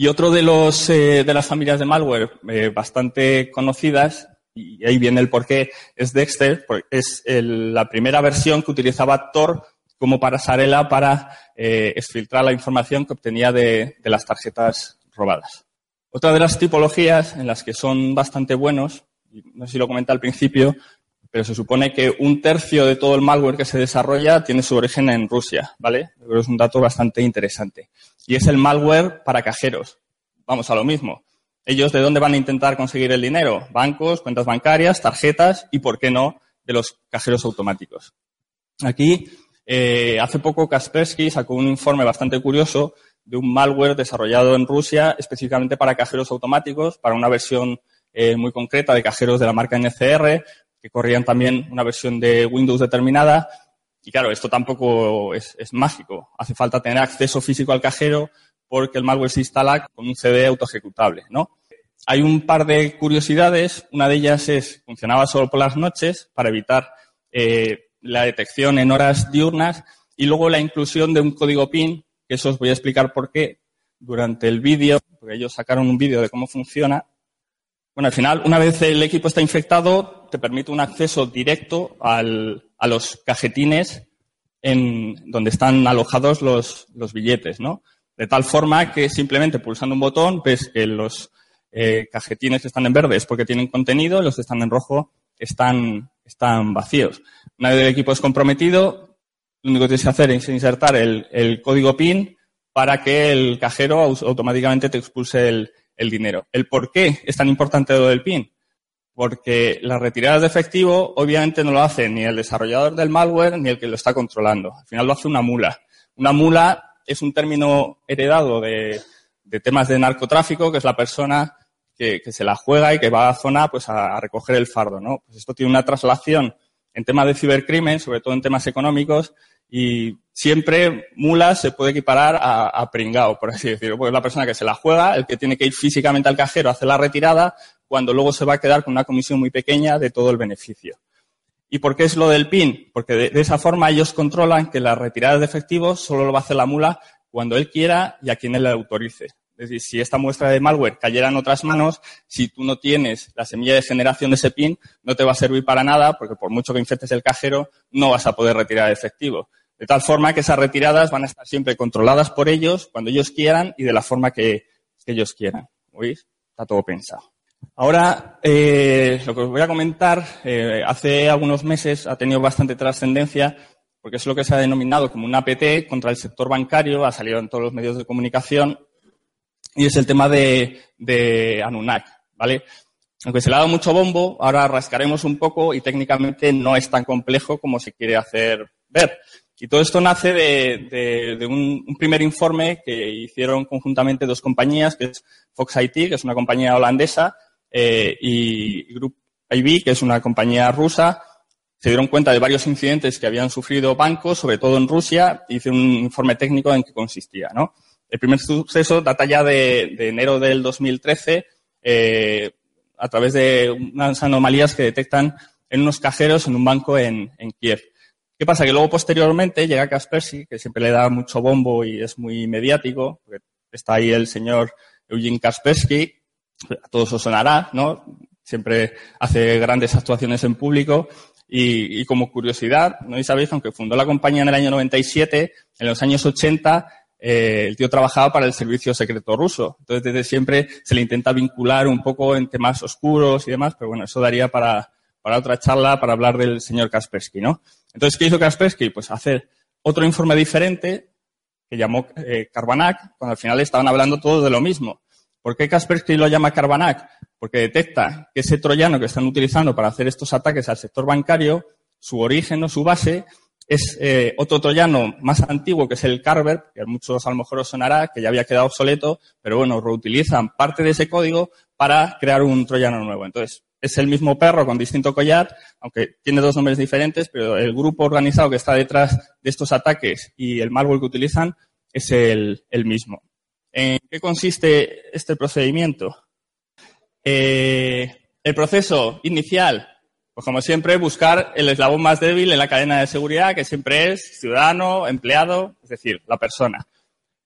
Y otro de eh, de las familias de malware eh, bastante conocidas, y ahí viene el porqué, es Dexter, es la primera versión que utilizaba Tor como pasarela para eh, exfiltrar la información que obtenía de, las tarjetas robadas. Otra de las tipologías en las que son bastante buenos, no sé si lo comenté al principio, pero se supone que un tercio de todo el malware que se desarrolla tiene su origen en Rusia, ¿vale? Pero es un dato bastante interesante. Y es el malware para cajeros. Vamos a lo mismo. Ellos de dónde van a intentar conseguir el dinero? Bancos, cuentas bancarias, tarjetas y, ¿por qué no?, de los cajeros automáticos. Aquí eh, hace poco Kaspersky sacó un informe bastante curioso de un malware desarrollado en Rusia específicamente para cajeros automáticos, para una versión eh, muy concreta de cajeros de la marca NCR, que corrían también una versión de Windows determinada. Y claro, esto tampoco es, mágico. Hace falta tener acceso físico al cajero porque el malware se instala con un CD autoejecutable, ¿no? Hay un par de curiosidades. Una de ellas es, funcionaba solo por las noches para evitar eh, la detección en horas diurnas y luego la inclusión de un código PIN, que eso os voy a explicar por qué durante el vídeo, porque ellos sacaron un vídeo de cómo funciona. Bueno, al final, una vez el equipo está infectado, te permite un acceso directo a los cajetines donde están alojados los, billetes, ¿no? De tal forma que simplemente pulsando un botón ves que los eh, cajetines que están en verde es porque tienen contenido, los que están en rojo están, vacíos. Una vez el equipo es comprometido, lo único que tienes que hacer es insertar el, código PIN para que el cajero automáticamente te expulse el, dinero. ¿El por qué es tan importante lo del PIN? Porque las retiradas de efectivo obviamente no lo hace ni el desarrollador del malware ni el que lo está controlando. Al final lo hace una mula. Una mula es un término heredado de, temas de narcotráfico, que es la persona que, se la juega y que va a la zona pues a, recoger el fardo, ¿no? Pues esto tiene una traslación en temas de cibercrimen, sobre todo en temas económicos, y siempre mula se puede equiparar a, pringao, por así decirlo, porque es la persona que se la juega, el que tiene que ir físicamente al cajero a hacer la retirada, cuando luego se va a quedar con una comisión muy pequeña de todo el beneficio. ¿Y por qué es lo del PIN? Porque de, esa forma ellos controlan que las retiradas de efectivos solo lo va a hacer la mula cuando él quiera y a quien él le autorice. Es decir, si esta muestra de malware cayera en otras manos, si tú no tienes la semilla de generación de ese PIN, no te va a servir para nada, porque por mucho que infectes el cajero, no vas a poder retirar efectivo. De tal forma que esas retiradas van a estar siempre controladas por ellos, cuando ellos quieran y de la forma que, ellos quieran. ¿Oís? Está todo pensado. Ahora, eh, lo que os voy a comentar, eh, hace algunos meses ha tenido bastante trascendencia porque es lo que se ha denominado como un APT contra el sector bancario, ha salido en todos los medios de comunicación y es el tema de, de ¿vale? Aunque se le ha dado mucho bombo, ahora rascaremos un poco y técnicamente no es tan complejo como se quiere hacer ver. Y todo esto nace de, de, un, primer informe que hicieron conjuntamente dos compañías, que es Fox IT, que es una compañía holandesa, eh, y Group IB, que es una compañía rusa, se dieron cuenta de varios incidentes que habían sufrido bancos, sobre todo en Rusia, y hice un informe técnico en qué consistía, ¿no? El primer suceso data ya de, enero del 2013, eh, a través de unas anomalías que detectan en unos cajeros en un banco en, Kiev. ¿Qué pasa? Que luego posteriormente llega Kaspersky, que siempre le da mucho bombo y es muy mediático, porque está ahí el señor Eugene Kaspersky, a todos os sonará, ¿no? Siempre hace grandes actuaciones en público y, como curiosidad, no sabéis, aunque fundó la compañía en el año 97, en los años 80 eh, el tío trabajaba para el servicio secreto ruso. Entonces, desde siempre se le intenta vincular un poco en temas oscuros y demás, pero bueno, eso daría para, para otra charla para hablar del señor Kaspersky, ¿no? Entonces, ¿qué hizo Kaspersky? Pues hacer otro informe diferente que llamó eh, cuando al final estaban hablando todos de lo mismo. ¿Por qué Kaspersky lo llama Carbanak? Porque detecta que ese troyano que están utilizando para hacer estos ataques al sector bancario, su origen o su base es eh, otro troyano más antiguo que es el Carver, que a muchos a lo mejor os sonará, que ya había quedado obsoleto, pero bueno, reutilizan parte de ese código para crear un troyano nuevo. Entonces, es el mismo perro con distinto collar, aunque tiene dos nombres diferentes, pero el grupo organizado que está detrás de estos ataques y el malware que utilizan es el mismo. ¿En qué consiste este procedimiento? Eh, el proceso inicial, pues como siempre, buscar el eslabón más débil en la cadena de seguridad, que siempre es ciudadano, empleado, es decir, la persona.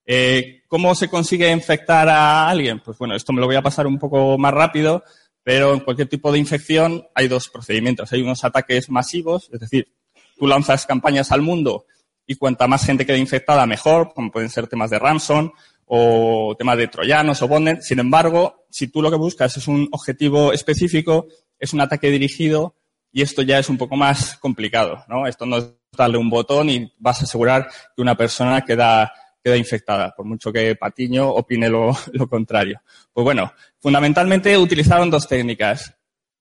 Eh, ¿Cómo se consigue infectar a alguien? Pues bueno, esto me lo voy a pasar un poco más rápido, pero en cualquier tipo de infección hay dos procedimientos. Hay unos ataques masivos, es decir, tú lanzas campañas al mundo y cuanta más gente quede infectada, mejor, como pueden ser temas de ransom o temas de troyanos o bonded. Sin embargo, si tú lo que buscas es un objetivo específico, es un ataque dirigido y esto ya es un poco más complicado, ¿no? Esto no es darle un botón y vas a asegurar que una persona queda, queda infectada, por mucho que Patiño opine lo, [laughs] lo contrario. Pues bueno, fundamentalmente utilizaron dos técnicas.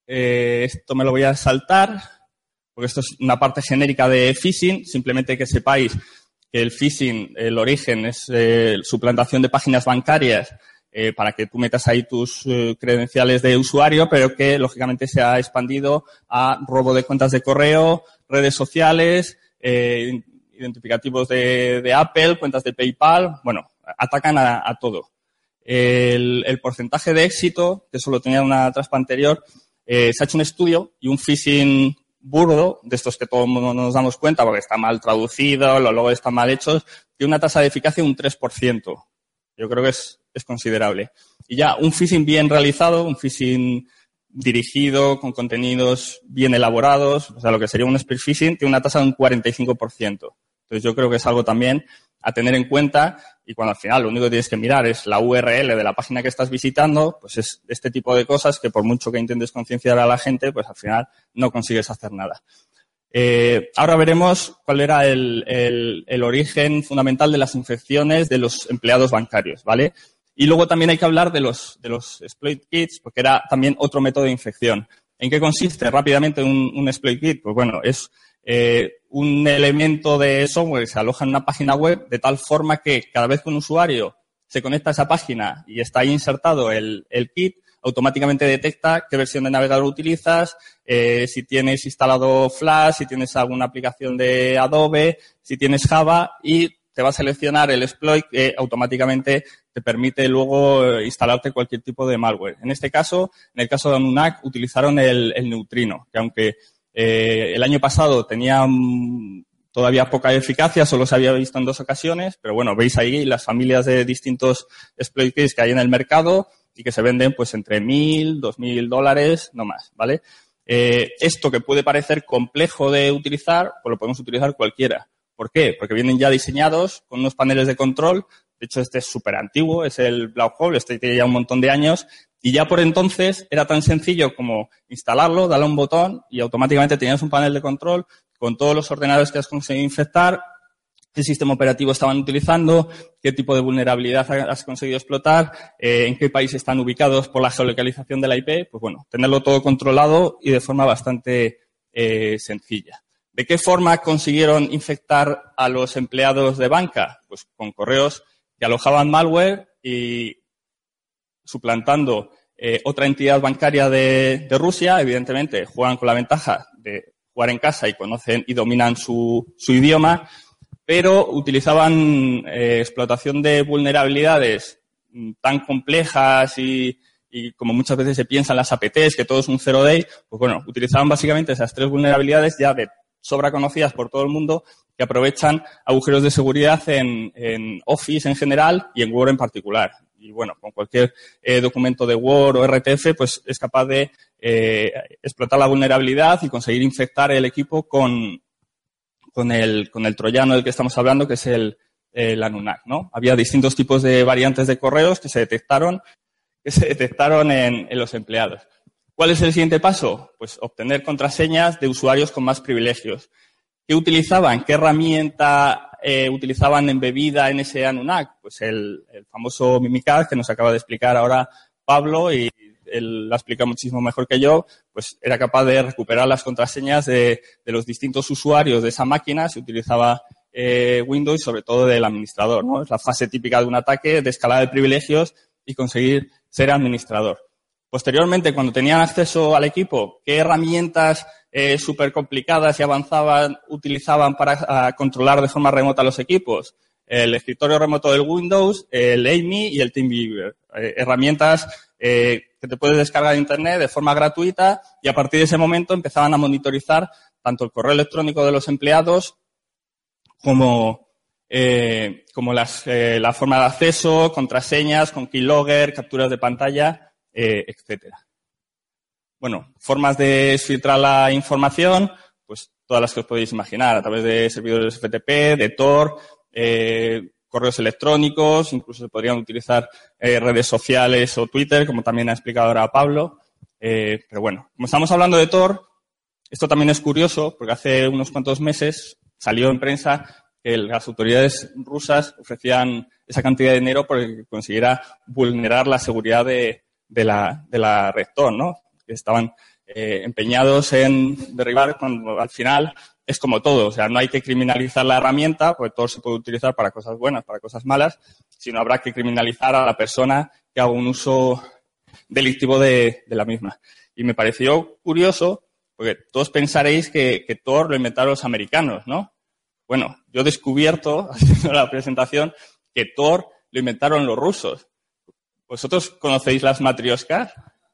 Eh, esto me lo voy a saltar, porque esto es una parte genérica de phishing, simplemente que sepáis el phishing, el origen es eh, suplantación de páginas bancarias eh, para que tú metas ahí tus eh, credenciales de usuario, pero que lógicamente se ha expandido a robo de cuentas de correo, redes sociales, identificativos de, Apple, cuentas de PayPal, bueno, atacan a, todo. El, el, porcentaje de éxito, que eso lo tenía en una trampa anterior, se ha hecho un estudio y un phishing burdo, de estos que todos nos damos cuenta porque está mal traducido, los logos están mal hechos, tiene una tasa de eficacia de un 3%. Yo creo que es, es considerable. Y ya un phishing bien realizado, un phishing dirigido, con contenidos bien elaborados, o sea, lo que sería un spear phishing, tiene una tasa de un 45%. Entonces yo creo que es algo también a tener en cuenta y cuando al final lo único que tienes que mirar es la URL de la página que estás visitando, pues es este tipo de cosas que por mucho que intentes concienciar a la gente, pues al final no consigues hacer nada. Eh, ahora veremos cuál era el, origen fundamental de las infecciones de los empleados bancarios, ¿vale? Y luego también hay que hablar de los, de los exploit kits, porque era también otro método de infección. ¿En qué consiste rápidamente un, un exploit kit? Pues bueno, es eh, un elemento de software que se aloja en una página web de tal forma que cada vez que un usuario se conecta a esa página y está ahí insertado el, kit, automáticamente detecta qué versión de navegador utilizas, eh, si tienes instalado Flash, si tienes alguna aplicación de Adobe, si tienes Java y te va a seleccionar el exploit que automáticamente te permite luego eh, instalarte cualquier tipo de malware. En este caso, en el caso de Anunak, utilizaron el neutrino, que aunque eh, el año pasado tenía mm, todavía poca eficacia, solo se había visto en dos ocasiones, pero bueno, veis ahí las familias de distintos exploit kits que hay en el mercado y que se venden pues entre mil, dos mil dólares, no más, ¿vale? Eh, esto que puede parecer complejo de utilizar, pues lo podemos utilizar cualquiera. ¿Por qué? Porque vienen ya diseñados con unos paneles de control. De hecho, este es súper antiguo, es el Black Hole, este tiene ya un montón de años y ya por entonces era tan sencillo como instalarlo, darle un botón y automáticamente tenías un panel de control con todos los ordenadores que has conseguido infectar, qué sistema operativo estaban utilizando, qué tipo de vulnerabilidad has conseguido explotar, eh, en qué país están ubicados por la geolocalización de la IP. Pues bueno, tenerlo todo controlado y de forma bastante eh, sencilla. ¿De qué forma consiguieron infectar a los empleados de banca? Pues con correos que alojaban malware y suplantando eh, otra entidad bancaria de, Rusia, evidentemente juegan con la ventaja de jugar en casa y conocen y dominan su, su idioma, pero utilizaban eh, explotación de vulnerabilidades mm, tan complejas y, y, como muchas veces se piensa en las APTs, que todo es un zero day, pues bueno, utilizaban básicamente esas tres vulnerabilidades ya de sobra conocidas por todo el mundo que aprovechan agujeros de seguridad en, en Office en general y en Word en particular. Y bueno, con cualquier eh, documento de Word o RTF, pues es capaz de eh, explotar la vulnerabilidad y conseguir infectar el equipo con, con, el, con el troyano del que estamos hablando, que es el, el ¿no? Había distintos tipos de variantes de correos que se detectaron, que se detectaron en, en los empleados. ¿Cuál es el siguiente paso? Pues obtener contraseñas de usuarios con más privilegios. ¿Qué utilizaban? ¿Qué herramienta eh, utilizaban embebida en ese? Pues el, el famoso Mimikatz que nos acaba de explicar ahora Pablo y él la explica muchísimo mejor que yo, pues era capaz de recuperar las contraseñas de, de los distintos usuarios de esa máquina, se utilizaba eh, Windows sobre todo del administrador, ¿no? Es la fase típica de un ataque de escalada de privilegios y conseguir ser administrador. Posteriormente, cuando tenían acceso al equipo, ¿qué herramientas eh, súper complicadas y avanzaban utilizaban para controlar de forma remota los equipos? El escritorio remoto del Windows, el AMI y el TeamViewer. Eh, herramientas eh, que te puedes descargar de Internet de forma gratuita y a partir de ese momento empezaban a monitorizar tanto el correo electrónico de los empleados como, eh, como las, eh, la forma de acceso, contraseñas, con keylogger, capturas de pantalla, eh, etcétera. Bueno, formas de filtrar la información, pues todas las que os podéis imaginar, a través de servidores FTP, de Tor, eh, correos electrónicos, incluso se podrían utilizar eh, redes sociales o Twitter, como también ha explicado ahora Pablo. Eh, pero bueno, como estamos hablando de Tor, esto también es curioso, porque hace unos cuantos meses salió en prensa que las autoridades rusas ofrecían esa cantidad de dinero porque consiguiera vulnerar la seguridad de, la, de la red Tor, ¿no? Estaban eh, empeñados en derribar cuando al final es como todo, o sea, no hay que criminalizar la herramienta, porque todo se puede utilizar para cosas buenas, para cosas malas, sino habrá que criminalizar a la persona que haga un uso delictivo de, de la misma. Y me pareció curioso, porque todos pensaréis que, que Tor lo inventaron los americanos, ¿no? Bueno, yo he descubierto, [laughs] haciendo la presentación, que Tor lo inventaron los rusos. ¿Vosotros conocéis las matrioscas?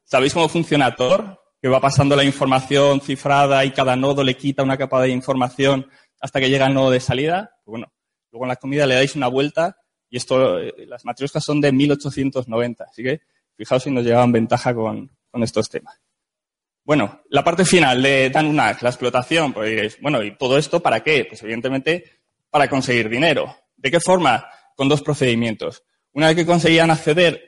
¿Sabéis cómo funciona Tor? que va pasando la información cifrada y cada nodo le quita una capa de información hasta que llega el nodo de salida. Pues bueno, luego en la comida le dais una vuelta y esto, eh, las matrioscas son de 1890, así que fijaos si nos llevaban ventaja con, con estos temas. Bueno, la parte final de Danunak, la explotación, pues bueno, ¿y todo esto para qué? Pues evidentemente para conseguir dinero. ¿De qué forma? Con dos procedimientos. Una vez que conseguían acceder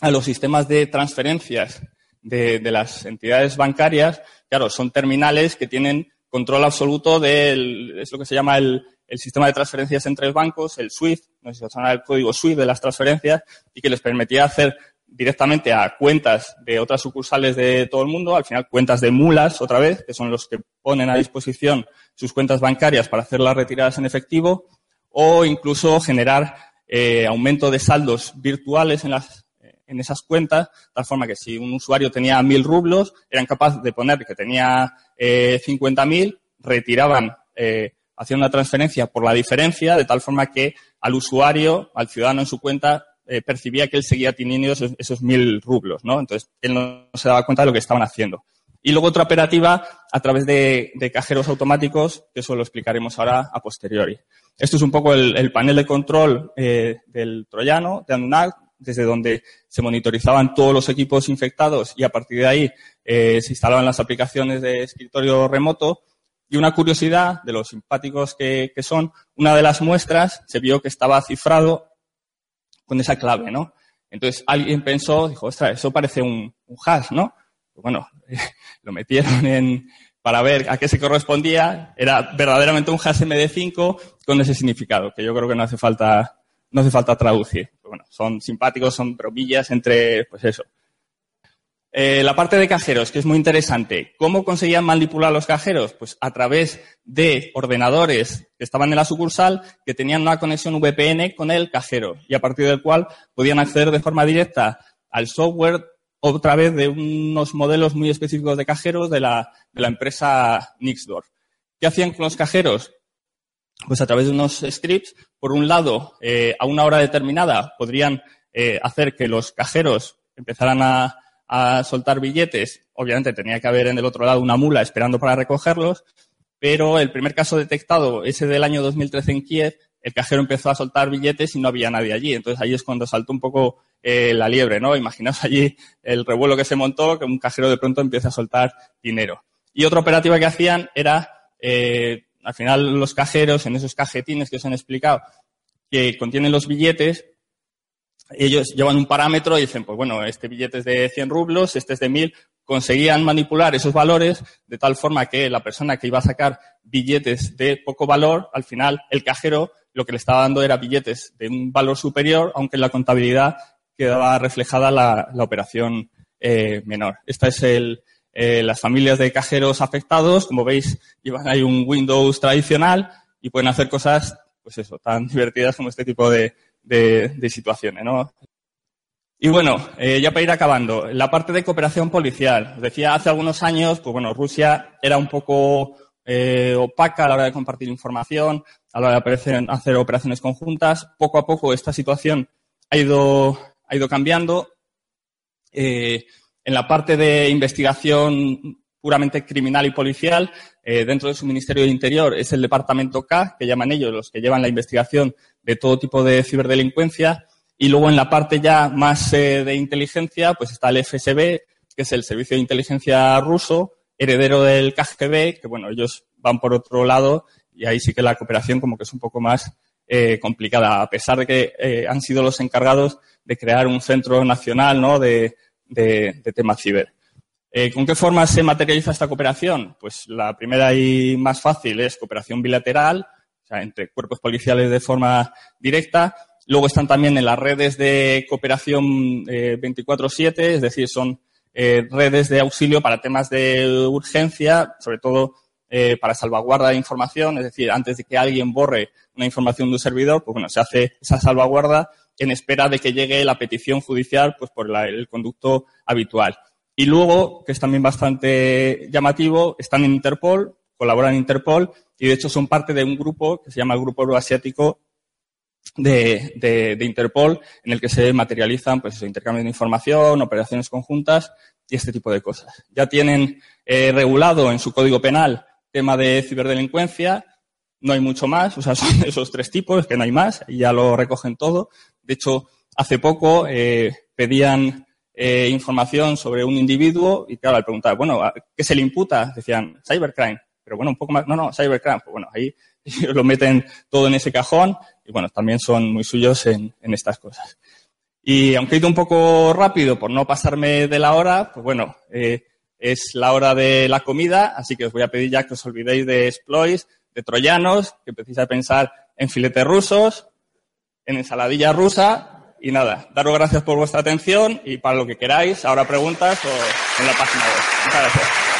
a los sistemas de transferencias de, de, las entidades bancarias, claro, son terminales que tienen control absoluto del, es lo que se llama el, el sistema de transferencias entre bancos, el SWIFT, no sé si el código SWIFT de las transferencias, y que les permitía hacer directamente a cuentas de otras sucursales de todo el mundo, al final cuentas de mulas otra vez, que son los que ponen a disposición sus cuentas bancarias para hacer las retiradas en efectivo, o incluso generar eh, aumento de saldos virtuales en las en esas cuentas, de tal forma que si un usuario tenía mil rublos, eran capaces de poner que tenía eh, 50.000, retiraban, eh, hacían una transferencia por la diferencia, de tal forma que al usuario, al ciudadano en su cuenta, eh, percibía que él seguía teniendo esos, mil rublos, ¿no? Entonces, él no se daba cuenta de lo que estaban haciendo. Y luego otra operativa a través de, de, cajeros automáticos, que eso lo explicaremos ahora a posteriori. Esto es un poco el, el panel de control eh, del troyano, de Anunnaki, desde donde se monitorizaban todos los equipos infectados y a partir de ahí eh, se instalaban las aplicaciones de escritorio remoto. Y una curiosidad de los simpáticos que, que, son, una de las muestras se vio que estaba cifrado con esa clave, ¿no? Entonces alguien pensó, dijo, ostras, eso parece un, un hash, ¿no? Pues bueno, [laughs] lo metieron en, para ver a qué se correspondía. Era verdaderamente un hash MD5 con ese significado, que yo creo que no hace falta, no hace falta traducir bueno, son simpáticos, son bromillas entre, pues eso. Eh, la parte de cajeros, que es muy interesante. ¿Cómo conseguían manipular los cajeros? Pues a través de ordenadores que estaban en la sucursal que tenían una conexión VPN con el cajero y a partir del cual podían acceder de forma directa al software otra vez de unos modelos muy específicos de cajeros de la, de la empresa Nixdorf. ¿Qué hacían con los cajeros? Pues a través de unos scripts, por un lado, eh, a una hora determinada podrían eh, hacer que los cajeros empezaran a, a soltar billetes. Obviamente tenía que haber en el otro lado una mula esperando para recogerlos, pero el primer caso detectado, ese del año 2013 en Kiev, el cajero empezó a soltar billetes y no había nadie allí. Entonces ahí es cuando saltó un poco eh, la liebre, ¿no? Imaginaos allí el revuelo que se montó, que un cajero de pronto empieza a soltar dinero. Y otra operativa que hacían era, eh, al final los cajeros, en esos cajetines que os han explicado, que contienen los billetes, ellos llevan un parámetro y dicen, pues bueno, este billete es de 100 rublos, este es de 1000. Conseguían manipular esos valores de tal forma que la persona que iba a sacar billetes de poco valor, al final el cajero lo que le estaba dando era billetes de un valor superior, aunque en la contabilidad quedaba reflejada la, operación eh, menor. Esta es el, eh, las familias de cajeros afectados. Como veis, llevan ahí un Windows tradicional y pueden hacer cosas, pues eso, tan [laughs] divertidas como este tipo de, de, situaciones, ¿no? Y bueno, eh, ya para ir acabando, la parte de cooperación policial. Decía, hace algunos años, pues bueno, Rusia era un poco eh, opaca a la hora de compartir información, a la hora de hacer operaciones conjuntas. Poco a poco esta situación ha ido, ha ido cambiando. En la parte de investigación puramente criminal y policial, eh, dentro de su Ministerio de Interior es el Departamento K, que llaman ellos, los que llevan la investigación de todo tipo de ciberdelincuencia. Y luego en la parte ya más eh, de inteligencia, pues está el FSB, que es el Servicio de Inteligencia ruso, heredero del KGB, que bueno, ellos van por otro lado y ahí sí que la cooperación como que es un poco más eh, complicada, a pesar de que han sido los encargados de crear un centro nacional ¿no? de, de, de temas ciber. Eh, ¿Con qué forma se materializa esta cooperación? Pues la primera y más fácil es cooperación bilateral, o sea, entre cuerpos policiales de forma directa. Luego están también en las redes de cooperación 24-7, eh, es decir, son eh, redes de auxilio para temas de urgencia, sobre todo para salvaguarda de información, es decir, antes de que alguien borre una información de un servidor, pues bueno, se hace esa salvaguarda en espera de que llegue la petición judicial pues por el conducto habitual. Y luego, que es también bastante llamativo, están en Interpol, colaboran en Interpol y de hecho son parte de un grupo que se llama el Grupo Euroasiático de, de, Interpol, en el que se materializan pues, intercambios de información, operaciones conjuntas y este tipo de cosas. Ya tienen eh, regulado en su código penal tema de ciberdelincuencia, no hay mucho más, o sea, [laughs] son esos tres tipos, que no hay más, y ya lo recogen todo. De hecho, hace poco eh, pedían eh, información sobre un individuo y claro, al preguntar, bueno, ¿qué se le imputa? Decían, cybercrime. Pero bueno, un poco más, no, no, cybercrime. Pues bueno, ahí [laughs] lo meten todo en ese cajón y bueno, también son muy suyos en, en estas cosas. Y aunque he ido un poco rápido por no pasarme de la hora, pues bueno, eh, es la hora de la comida, así que os voy a pedir ya que os olvidéis de exploits, de troyanos, que empecéis a pensar en filetes rusos, en ensaladilla rusa y nada, daros gracias por vuestra atención y para lo que queráis, ahora preguntas o en la página web. Muchas gracias.